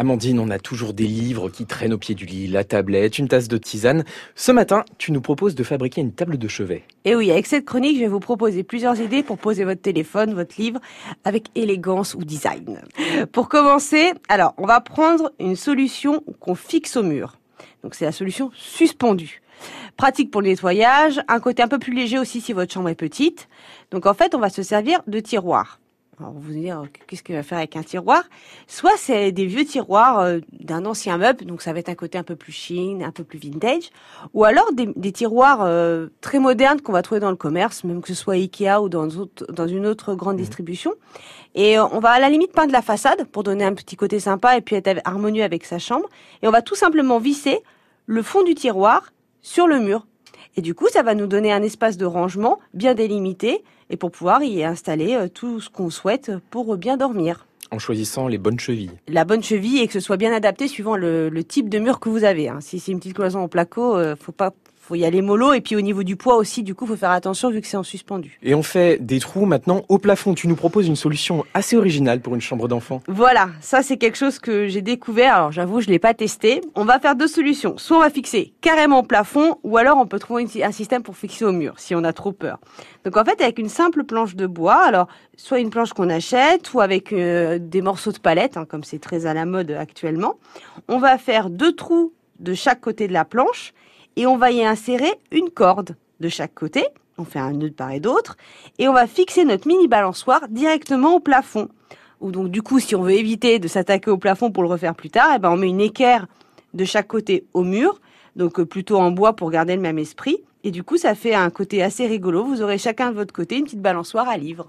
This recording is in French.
Amandine, on a toujours des livres qui traînent au pied du lit, la tablette, une tasse de tisane. Ce matin, tu nous proposes de fabriquer une table de chevet. Et oui, avec cette chronique, je vais vous proposer plusieurs idées pour poser votre téléphone, votre livre, avec élégance ou design. Pour commencer, alors, on va prendre une solution qu'on fixe au mur. Donc c'est la solution suspendue. Pratique pour le nettoyage, un côté un peu plus léger aussi si votre chambre est petite. Donc en fait, on va se servir de tiroirs. Alors vous allez dire, qu'est-ce qu'il va faire avec un tiroir? Soit c'est des vieux tiroirs euh, d'un ancien meuble, donc ça va être un côté un peu plus chine, un peu plus vintage, ou alors des, tiroirs euh, très modernes qu'on va trouver dans le commerce, même que ce soit Ikea ou dans, dans une autre grande mmh. distribution. Et euh, on va à la limite peindre la façade pour donner un petit côté sympa et puis être harmonieux avec sa chambre. Et on va tout simplement visser le fond du tiroir sur le mur. Et du coup, ça va nous donner un espace de rangement bien délimité et pour pouvoir y installer euh, tout ce qu'on souhaite pour bien dormir. En choisissant les bonnes chevilles. La bonne cheville et que ce soit bien adapté suivant le, type de mur que vous avez. Hein. Si c'est une petite cloison en placo, euh, faut pas faut y aller mollo et puis au niveau du poids aussi du coup faut faire attention vu que c'est en suspendu. Et on fait des trous maintenant au plafond. Tu nous proposes une solution assez originale pour une chambre d'enfant. Voilà, ça c'est quelque chose que j'ai découvert. Alors j'avoue je l'ai pas testé. On va faire deux solutions. Soit on va fixer carrément au plafond ou alors on peut trouver un système pour fixer au mur si on a trop peur. Donc en fait avec une simple planche de bois, alors soit une planche qu'on achète ou avec euh, des morceaux de palette hein, comme c'est très à la mode actuellement, on va faire deux trous de chaque côté de la planche et on va y insérer une corde de chaque côté. On fait un nœud de part et d'autre et on va fixer notre mini balançoire directement au plafond. Ou donc du coup, si on veut éviter de s'attaquer au plafond pour le refaire plus tard, eh ben on met une équerre de chaque côté au mur, donc euh, plutôt en bois pour garder le même esprit. Et du coup, ça fait un côté assez rigolo. Vous aurez chacun de votre côté une petite balançoire à livre.